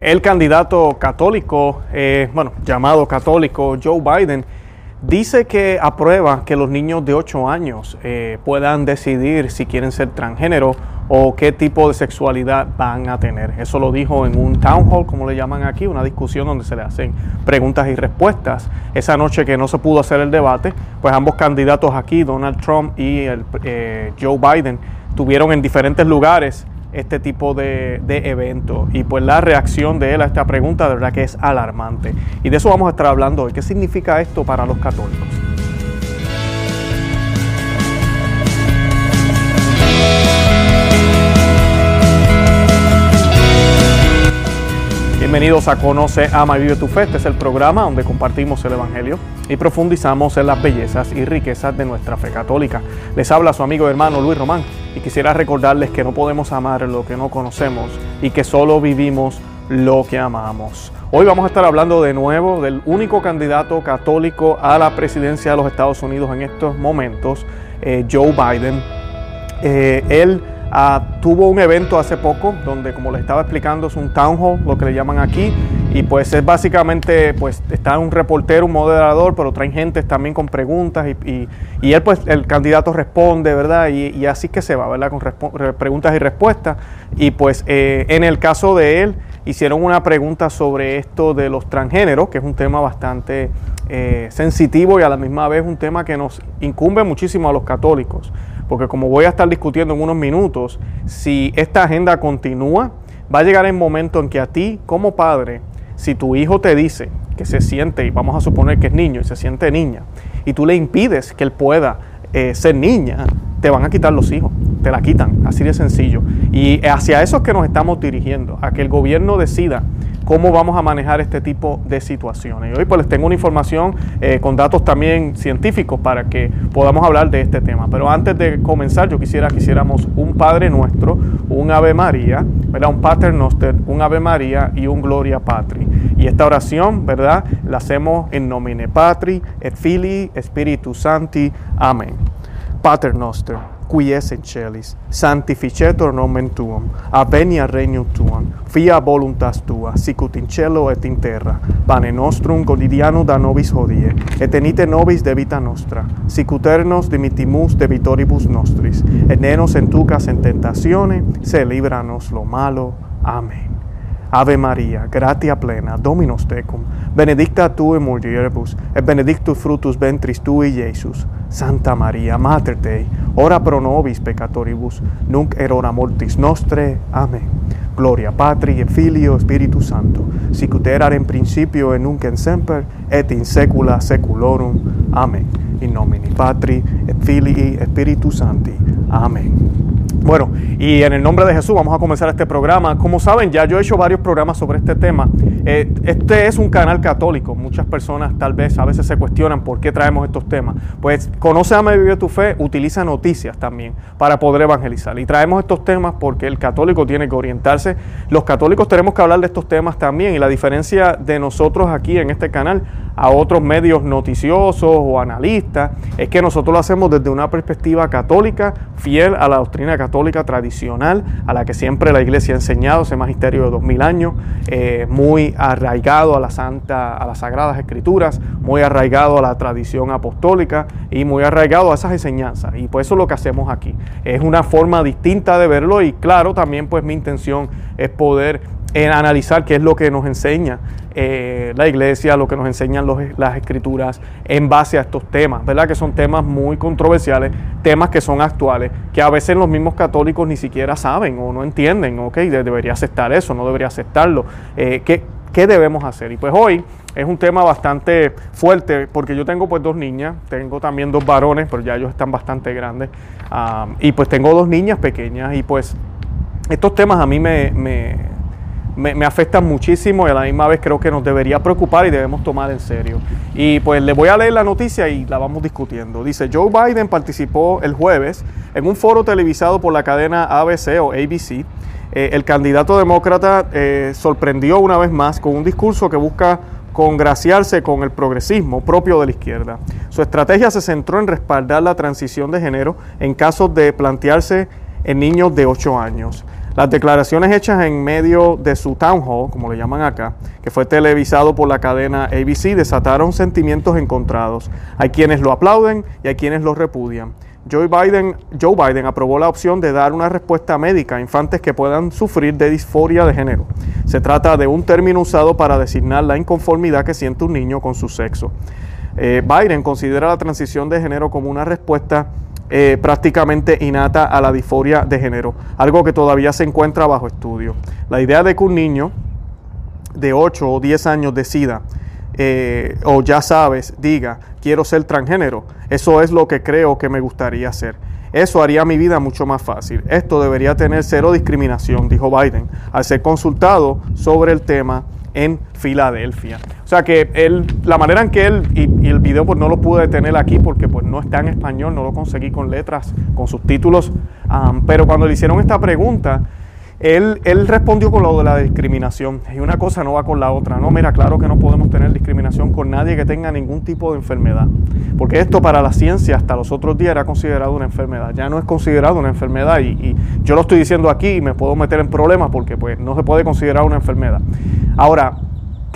El candidato católico, eh, bueno, llamado católico Joe Biden, dice que aprueba que los niños de 8 años eh, puedan decidir si quieren ser transgénero o qué tipo de sexualidad van a tener. Eso lo dijo en un town hall, como le llaman aquí, una discusión donde se le hacen preguntas y respuestas. Esa noche que no se pudo hacer el debate, pues ambos candidatos aquí, Donald Trump y el, eh, Joe Biden, tuvieron en diferentes lugares este tipo de, de evento. Y pues la reacción de él a esta pregunta de verdad que es alarmante. Y de eso vamos a estar hablando hoy. ¿Qué significa esto para los católicos? Bienvenidos a Conoce, Ama y Vive tu Fe. Este es el programa donde compartimos el Evangelio y profundizamos en las bellezas y riquezas de nuestra fe católica. Les habla su amigo y hermano Luis Román y quisiera recordarles que no podemos amar lo que no conocemos y que solo vivimos lo que amamos. Hoy vamos a estar hablando de nuevo del único candidato católico a la presidencia de los Estados Unidos en estos momentos, eh, Joe Biden. Eh, él Ah, tuvo un evento hace poco donde, como les estaba explicando, es un town hall, lo que le llaman aquí, y pues es básicamente, pues está un reportero, un moderador, pero traen gente también con preguntas y, y, él, pues el candidato responde, ¿verdad? Y, así que se va, ¿verdad? Con preguntas y respuestas. Y pues eh, en el caso de él, hicieron una pregunta sobre esto de los transgéneros, que es un tema bastante eh, sensitivo y a la misma vez un tema que nos incumbe muchísimo a los católicos porque como voy a estar discutiendo en unos minutos, si esta agenda continúa, va a llegar el momento en que a ti como padre, si tu hijo te dice que se siente, y vamos a suponer que es niño y se siente niña, y tú le impides que él pueda eh, ser niña, te van a quitar los hijos, te la quitan, así de sencillo. Y hacia eso es que nos estamos dirigiendo, a que el gobierno decida cómo vamos a manejar este tipo de situaciones. Y hoy pues les tengo una información eh, con datos también científicos para que podamos hablar de este tema. Pero antes de comenzar yo quisiera que hiciéramos un Padre Nuestro, un Ave María, ¿verdad? un Pater Noster, un Ave María y un Gloria Patri. Y esta oración, ¿verdad? La hacemos en nomine Patri, et Filii, Spiritus Santi. Amén. Pater Noster qui es in celis, sanctificetur nomen tuum, avenia regnum tuum, fia voluntas tua, sicut in cielo et in terra. Pane nostrum quotidiano da nobis hodie, et enite nobis debita nostra, sicut nos dimittimus debitoribus nostris, et ne nos entucas en tentatione, se libra nos lo malo. Amen. Ave Maria, gratia plena, Dominus tecum, benedicta tu in mulieribus, et benedictus fructus ventris tui, Iesus. Santa Maria, Mater Dei, ora pro nobis peccatoribus, nunc et hora mortis nostre. Amen. Gloria Patri et Filio et Spiritus Sancto, sicut erat in principio et nunc et semper et in saecula saeculorum. Amen. In nomine Patri et Filii et Spiritus Sancti. Amen. Bueno, y en el nombre de Jesús vamos a comenzar este programa. Como saben, ya yo he hecho varios programas sobre este tema. Eh, este es un canal católico. Muchas personas tal vez a veces se cuestionan por qué traemos estos temas. Pues conoce, ama y vive tu fe, utiliza noticias también para poder evangelizar. Y traemos estos temas porque el católico tiene que orientarse. Los católicos tenemos que hablar de estos temas también. Y la diferencia de nosotros aquí en este canal a otros medios noticiosos o analistas es que nosotros lo hacemos desde una perspectiva católica, fiel a la doctrina católica tradicional a la que siempre la iglesia ha enseñado, ese magisterio de dos mil años, eh, muy arraigado a la santa, a las sagradas escrituras, muy arraigado a la tradición apostólica y muy arraigado a esas enseñanzas. Y pues eso es lo que hacemos aquí. Es una forma distinta de verlo y claro, también pues mi intención es poder en analizar qué es lo que nos enseña eh, la iglesia, lo que nos enseñan las escrituras en base a estos temas, ¿verdad? Que son temas muy controversiales, temas que son actuales, que a veces los mismos católicos ni siquiera saben o no entienden, ok, debería aceptar eso, no debería aceptarlo. Eh, ¿qué, ¿Qué debemos hacer? Y pues hoy es un tema bastante fuerte porque yo tengo pues dos niñas, tengo también dos varones, pero ya ellos están bastante grandes, ah, y pues tengo dos niñas pequeñas y pues estos temas a mí me, afectan muchísimo y a la misma vez creo que nos debería preocupar y debemos tomar en serio. Y pues le voy a leer la noticia y la vamos discutiendo. Dice, Joe Biden participó el jueves en un foro televisado por la cadena ABC o ABC. Eh, el candidato demócrata eh, sorprendió una vez más con un discurso que busca congraciarse con el progresismo propio de la izquierda. Su estrategia se centró en respaldar la transición de género en casos de plantearse en niños de 8 años. Las declaraciones hechas en medio de su town hall, como le llaman acá, que fue televisado por la cadena ABC, desataron sentimientos encontrados. Hay quienes lo aplauden y hay quienes lo repudian. Joe Biden, Joe Biden aprobó la opción de dar una respuesta médica a infantes que puedan sufrir de disforia de género. Se trata de un término usado para designar la inconformidad que siente un niño con su sexo. Eh, Biden considera la transición de género como una respuesta eh, prácticamente innata a la disforia de género, algo que todavía se encuentra bajo estudio. La idea de que un niño de 8 o 10 años decida eh, o ya sabes, diga, quiero ser transgénero. Eso es lo que creo que me gustaría hacer. Eso haría mi vida mucho más fácil. Esto debería tener cero discriminación, dijo Biden, al ser consultado sobre el tema en Filadelfia. O sea que él, la manera en que él, y, el video pues no lo pude tener aquí porque pues no está en español, no lo conseguí con letras, con subtítulos, pero cuando le hicieron esta pregunta, él, respondió con lo de la discriminación. Y una cosa no va con la otra. No, mira, claro que no podemos tener discriminación con nadie que tenga ningún tipo de enfermedad. Porque esto para la ciencia hasta los otros días era considerado una enfermedad. Ya no es considerado una enfermedad. Y, y yo lo estoy diciendo aquí y me puedo meter en problemas porque pues no se puede considerar una enfermedad. Ahora,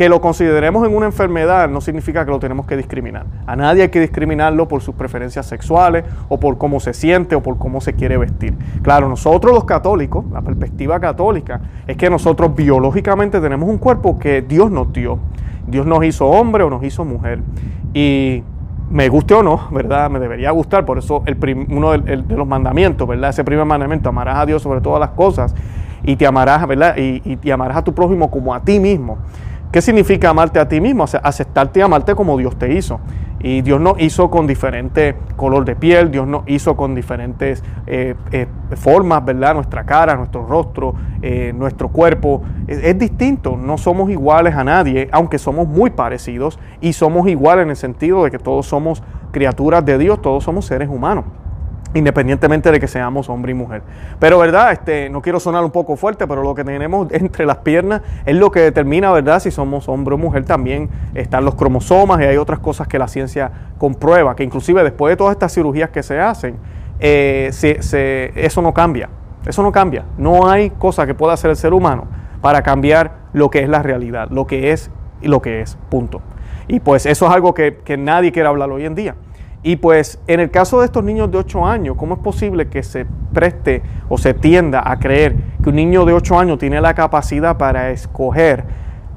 que lo consideremos en una enfermedad no significa que lo tenemos que discriminar. A nadie hay que discriminarlo por sus preferencias sexuales o por cómo se siente o por cómo se quiere vestir. Claro, nosotros los católicos, la perspectiva católica es que nosotros biológicamente tenemos un cuerpo que Dios nos dio. Dios nos hizo hombre o nos hizo mujer. Y me guste o no, ¿verdad? Me debería gustar. Por eso el uno de, los mandamientos, ¿verdad? Ese primer mandamiento, amarás a Dios sobre todas las cosas y te amarás, ¿verdad? Y, y amarás a tu prójimo como a ti mismo. ¿Qué significa amarte a ti mismo? aceptarte y amarte como Dios te hizo. Y Dios nos hizo con diferente color de piel, Dios nos hizo con diferentes eh, eh, formas, ¿verdad? Nuestra cara, nuestro rostro, eh, nuestro cuerpo. es, distinto, no somos iguales a nadie, aunque somos muy parecidos y somos iguales en el sentido de que todos somos criaturas de Dios, todos somos seres humanos independientemente de que seamos hombre y mujer. Pero verdad, este, no quiero sonar un poco fuerte, pero lo que tenemos entre las piernas es lo que determina, verdad, si somos hombre o mujer. También están los cromosomas y hay otras cosas que la ciencia comprueba, que inclusive después de todas estas cirugías que se hacen, eh, eso no cambia. Eso no cambia. No hay cosa que pueda hacer el ser humano para cambiar lo que es la realidad, lo que es y lo que es, punto. Y pues eso es algo que, que nadie quiere hablar hoy en día. Y pues en el caso de estos niños de 8 años, ¿cómo es posible que se preste o se tienda a creer que un niño de 8 años tiene la capacidad para escoger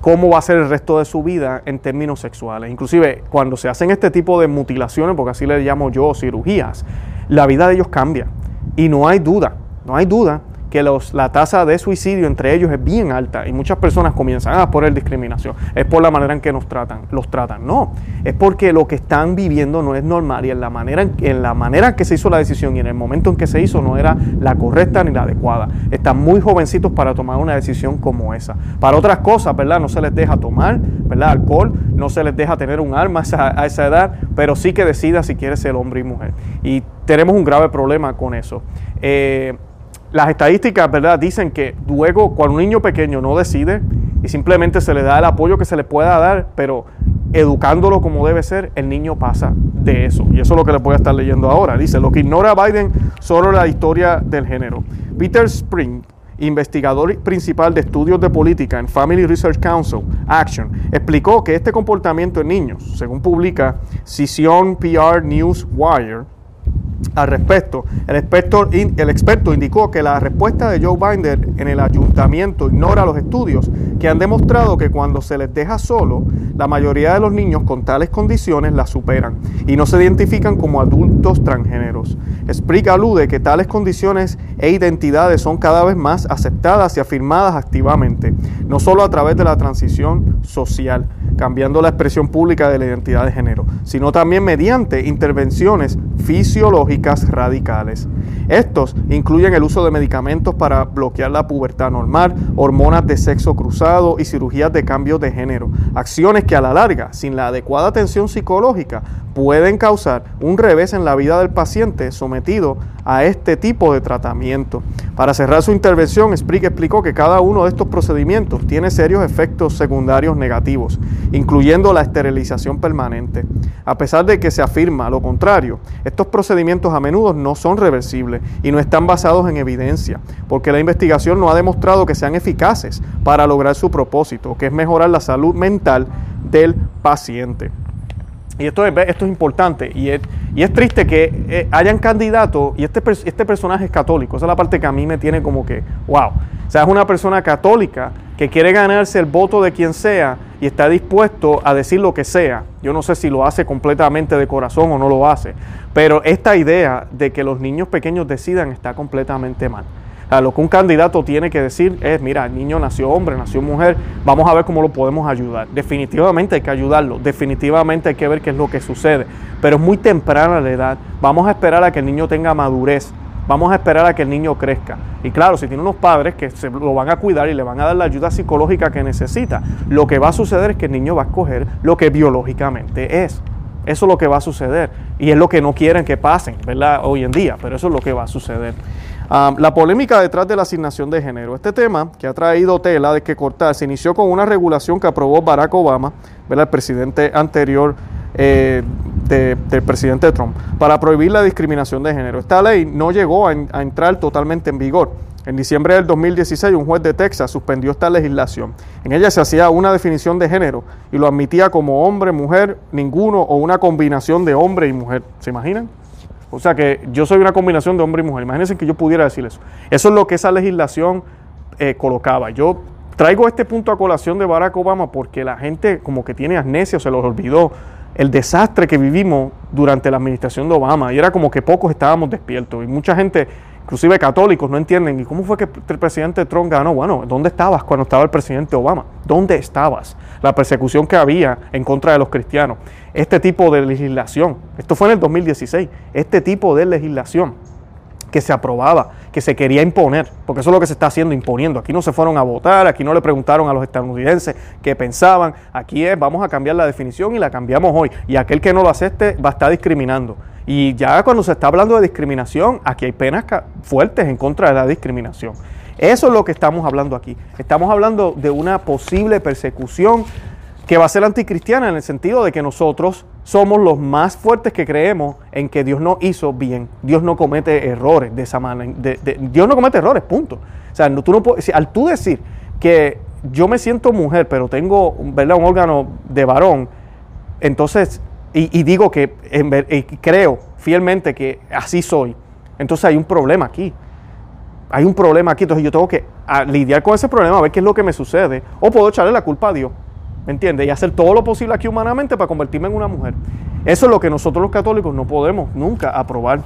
cómo va a ser el resto de su vida en términos sexuales? Inclusive cuando se hacen este tipo de mutilaciones, porque así le llamo yo cirugías, la vida de ellos cambia. Y no hay duda, no hay duda que la tasa de suicidio entre ellos es bien alta y muchas personas comienzan a poner discriminación. Es por la manera en que nos tratan, los tratan. No, es porque lo que están viviendo no es normal y en la manera en, la manera en que se hizo la decisión y en el momento en que se hizo no era la correcta ni la adecuada. Están muy jovencitos para tomar una decisión como esa. Para otras cosas, ¿verdad? No se les deja tomar, ¿verdad? Alcohol, no se les deja tener un arma a esa, edad, pero sí que decida si quiere ser hombre y mujer. Y tenemos un grave problema con eso. Eh, las estadísticas, ¿verdad? Dicen que luego cuando un niño pequeño no decide y simplemente se le da el apoyo que se le pueda dar, pero educándolo como debe ser, el niño pasa de eso. Y eso es lo que le voy a estar leyendo ahora. Dice, lo que ignora Biden sobre la historia del género. Peter Spring, investigador principal de estudios de política en Family Research Council, Action, explicó que este comportamiento en niños, según publica Cision PR News Wire, al respecto. El experto, indicó que la respuesta de Joe Biden en el ayuntamiento ignora los estudios que han demostrado que cuando se les deja solo, la mayoría de los niños con tales condiciones las superan y no se identifican como adultos transgéneros. Explica alude que tales condiciones e identidades son cada vez más aceptadas y afirmadas activamente, no solo a través de la transición social, cambiando la expresión pública de la identidad de género, sino también mediante intervenciones fisiológicas radicales. Estos incluyen el uso de medicamentos para bloquear la pubertad normal, hormonas de sexo cruzado y cirugías de cambio de género, acciones que a la larga, sin la adecuada atención psicológica, pueden causar un revés en la vida del paciente sometido a este tipo de tratamiento. Para cerrar su intervención, Sprick explicó que cada uno de estos procedimientos tiene serios efectos secundarios negativos, incluyendo la esterilización permanente. A pesar de que se afirma lo contrario, Estos procedimientos a menudo no son reversibles y no están basados en evidencia, porque la investigación no ha demostrado que sean eficaces para lograr su propósito, que es mejorar la salud mental del paciente. Y esto es, esto es importante. Y es, triste que eh, hayan candidatos, y este, este personaje es católico, esa es la parte que a mí me tiene como que, wow, o sea, es una persona católica que quiere ganarse el voto de quien sea y está dispuesto a decir lo que sea. Yo no sé si lo hace completamente de corazón o no lo hace, pero esta idea de que los niños pequeños decidan está completamente mal lo que un candidato tiene que decir es, mira, el niño nació hombre, nació mujer, vamos a ver cómo lo podemos ayudar. Definitivamente hay que ayudarlo, definitivamente hay que ver qué es lo que sucede, pero es muy temprana la edad, vamos a esperar a que el niño tenga madurez, vamos a esperar a que el niño crezca. Y claro, si tiene unos padres que se lo van a cuidar y le van a dar la ayuda psicológica que necesita, lo que va a suceder es que el niño va a escoger lo que biológicamente es. Eso es lo que va a suceder. Y es lo que no quieren que pasen, ¿verdad? Hoy en día, pero eso es lo que va a suceder la polémica detrás de la asignación de género. Este tema, que ha traído tela de que cortar, se inició con una regulación que aprobó Barack Obama, el presidente anterior eh, del presidente Trump, para prohibir la discriminación de género. Esta ley no llegó a, a entrar totalmente en vigor. En diciembre del 2016, un juez de Texas suspendió esta legislación. En ella se hacía una definición de género y lo admitía como hombre, mujer, ninguno o una combinación de hombre y mujer. ¿Se imaginan? O sea que yo soy una combinación de hombre y mujer. Imagínense que yo pudiera decir eso. Eso es lo que esa legislación eh, colocaba. Yo traigo este punto a colación de Barack Obama porque la gente como que tiene amnesia se los olvidó el desastre que vivimos durante la administración de Obama. Y era como que pocos estábamos despiertos. Y mucha gente inclusive católicos, no entienden. ¿Y cómo fue que el presidente Trump ganó? Bueno, ¿dónde estabas cuando estaba el presidente Obama? ¿Dónde estabas? La persecución que había en contra de los cristianos. Este tipo de legislación, esto fue en el 2016, este tipo de legislación que se aprobaba, que se quería imponer, porque eso es lo que se está haciendo, imponiendo. Aquí no se fueron a votar, aquí no le preguntaron a los estadounidenses qué pensaban, aquí es, vamos a cambiar la definición y la cambiamos hoy. Y aquel que no lo acepte va a estar discriminando. Y ya cuando se está hablando de discriminación, aquí hay penas fuertes en contra de la discriminación. Eso es lo que estamos hablando aquí. Estamos hablando de una posible persecución que va a ser anticristiana en el sentido de que nosotros somos los más fuertes que creemos en que Dios no hizo bien. Dios no comete errores de esa manera. Dios no comete errores, punto. O sea, tú no puedes, al tú decir que yo me siento mujer, pero tengo un órgano de varón, entonces y, digo que creo fielmente que así soy, entonces hay un problema aquí. Hay un problema aquí, entonces yo tengo que lidiar con ese problema, a ver qué es lo que me sucede, o puedo echarle la culpa a Dios, ¿me entiendes? Y hacer todo lo posible aquí humanamente para convertirme en una mujer. Eso es lo que nosotros los católicos no podemos nunca aprobar.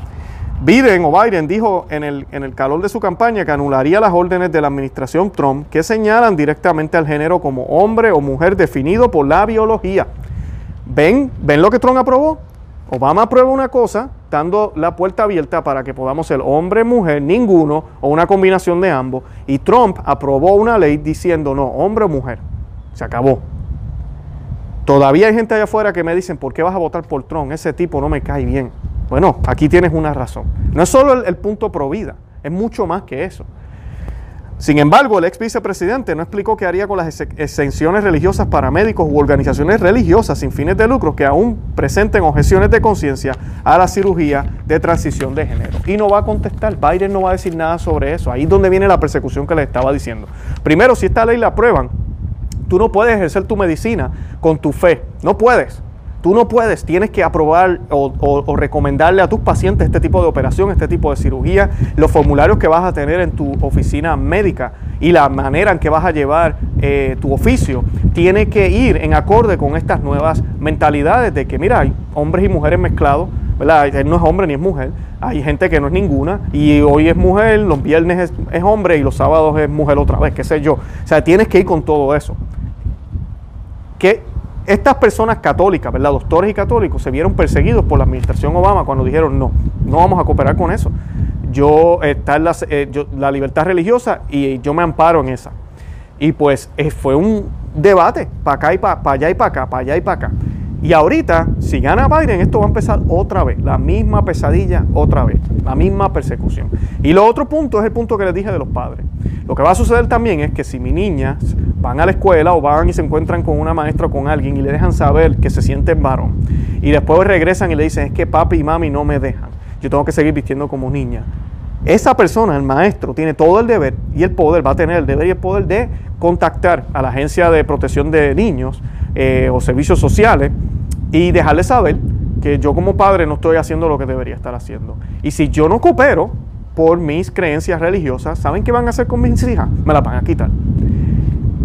Biden o Biden dijo en el, en el calor de su campaña que anularía las órdenes de la administración Trump que señalan directamente al género como hombre o mujer definido por la biología. ¿Ven, ¿Ven lo que Trump aprobó? Obama aprueba una cosa, dando la puerta abierta para que podamos ser hombre, mujer, ninguno o una combinación de ambos. Y Trump aprobó una ley diciendo no, hombre o mujer. Se acabó. Todavía hay gente allá afuera que me dicen, ¿por qué vas a votar por Trump? Ese tipo no me cae bien. Bueno, aquí tienes una razón. No es solo el, el punto pro vida, es mucho más que eso. Sin embargo, el ex vicepresidente no explicó qué haría con las exenciones religiosas para médicos u organizaciones religiosas sin fines de lucro que aún presenten objeciones de conciencia a la cirugía de transición de género. Y no va a contestar, Biden no va a decir nada sobre eso. Ahí es donde viene la persecución que le estaba diciendo. Primero, si esta ley la aprueban, tú no puedes ejercer tu medicina con tu fe. No puedes. Tú no puedes, tienes que aprobar o, recomendarle a tus pacientes este tipo de operación, este tipo de cirugía, los formularios que vas a tener en tu oficina médica y la manera en que vas a llevar eh, tu oficio, tiene que ir en acorde con estas nuevas mentalidades de que, mira, hay hombres y mujeres mezclados, ¿verdad? Él no es hombre ni es mujer, hay gente que no es ninguna y hoy es mujer, los viernes es, es hombre y los sábados es mujer otra vez, qué sé yo. O sea, tienes que ir con todo eso. ¿Qué, estas personas católicas, ¿verdad? Doctores y católicos se vieron perseguidos por la administración Obama cuando dijeron no, no vamos a cooperar con eso. Yo está en la, eh, la libertad religiosa y yo me amparo en esa. Y pues eh, fue un debate para acá y para, allá y para acá, para allá y para acá. Y ahorita, si gana Biden, esto va a empezar otra vez, la misma pesadilla otra vez, la misma persecución. Y lo otro punto es el punto que les dije de los padres. Lo que va a suceder también es que si mi niña van a la escuela o van y se encuentran con una maestra o con alguien y le dejan saber que se sienten varón. Y después regresan y le dicen, es que papi y mami no me dejan. Yo tengo que seguir vistiendo como niña. Esa persona, el maestro, tiene todo el deber y el poder, va a tener el deber y el poder de contactar a la agencia de protección de niños eh, o servicios sociales y dejarle saber que yo como padre no estoy haciendo lo que debería estar haciendo. Y si yo no coopero por mis creencias religiosas, ¿saben qué van a hacer con mis hijas? Me la van a quitar.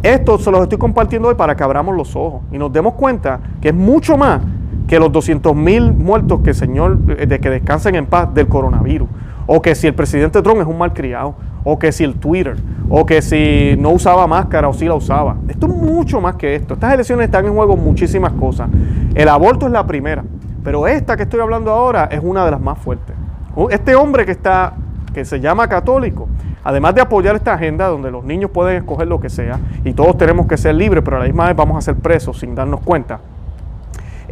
Esto se los estoy compartiendo hoy para que abramos los ojos y nos demos cuenta que es mucho más que los 200 mil muertos que el Señor, eh, de que descansen en paz del coronavirus, o que si el presidente Trump es un mal criado, o que si el Twitter, o que si no usaba máscara o si la usaba. Esto es mucho más que esto. Estas elecciones están en juego muchísimas cosas. El aborto es la primera, pero esta que estoy hablando ahora es una de las más fuertes. Este hombre que está, que se llama católico, además de apoyar esta agenda donde los niños pueden escoger lo que sea y todos tenemos que ser libres, pero a la misma vez vamos a ser presos sin darnos cuenta,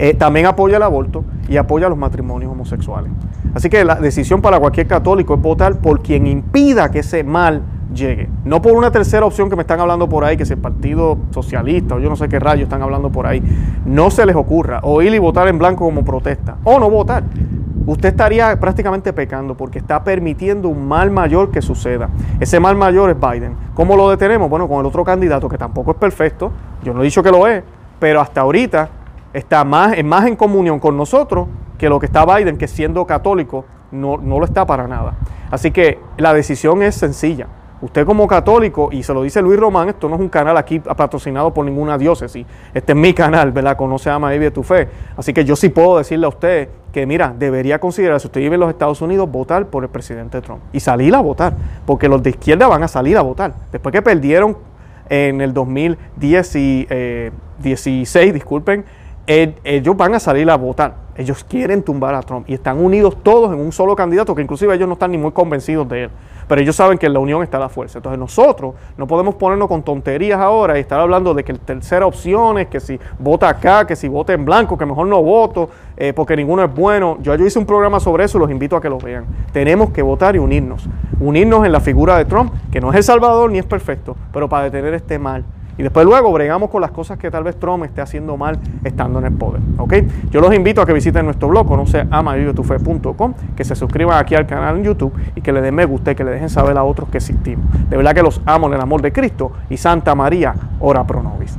eh, también apoya el aborto y apoya los matrimonios homosexuales. Así que la decisión para cualquier católico es votar por quien impida que ese mal llegue. No por una tercera opción que me están hablando por ahí, que es el Partido Socialista o yo no sé qué rayos están hablando por ahí. No se les ocurra o ir y votar en blanco como protesta o no votar usted estaría prácticamente pecando porque está permitiendo un mal mayor que suceda. Ese mal mayor es Biden. ¿Cómo lo detenemos? Bueno, con el otro candidato que tampoco es perfecto, yo no he dicho que lo es, pero hasta ahorita está más, más en comunión con nosotros que lo que está Biden, que siendo católico no, no lo está para nada. Así que la decisión es sencilla. Usted como católico, y se lo dice Luis Román, esto no es un canal aquí patrocinado por ninguna diócesis, este es mi canal, ¿verdad? Conoce, y vive tu fe. Así que yo sí puedo decirle a usted que, mira, debería considerar, si usted vive en los Estados Unidos, votar por el presidente Trump y salir a votar, porque los de izquierda van a salir a votar. Después que perdieron en el 2016, eh, disculpen, ellos van a salir a votar. Ellos quieren tumbar a Trump y están unidos todos en un solo candidato, que inclusive ellos no están ni muy convencidos de él pero ellos saben que en la unión está la fuerza. Entonces nosotros no podemos ponernos con tonterías ahora y estar hablando de que la tercera opción es que si vota acá, que si vota en blanco, que mejor no voto, eh, porque ninguno es bueno. Yo, yo hice un programa sobre eso y los invito a que lo vean. Tenemos que votar y unirnos. Unirnos en la figura de Trump, que no es el Salvador ni es perfecto, pero para detener este mal y después luego bregamos con las cosas que tal vez Trump esté haciendo mal estando en el poder. ¿ok? Yo los invito a que visiten nuestro blog, no sé, amavivetufe.com, que se suscriban aquí al canal en YouTube y que le den me gusta y que le dejen saber a otros que existimos. De verdad que los amo en el amor de Cristo y Santa María, ora pro nobis.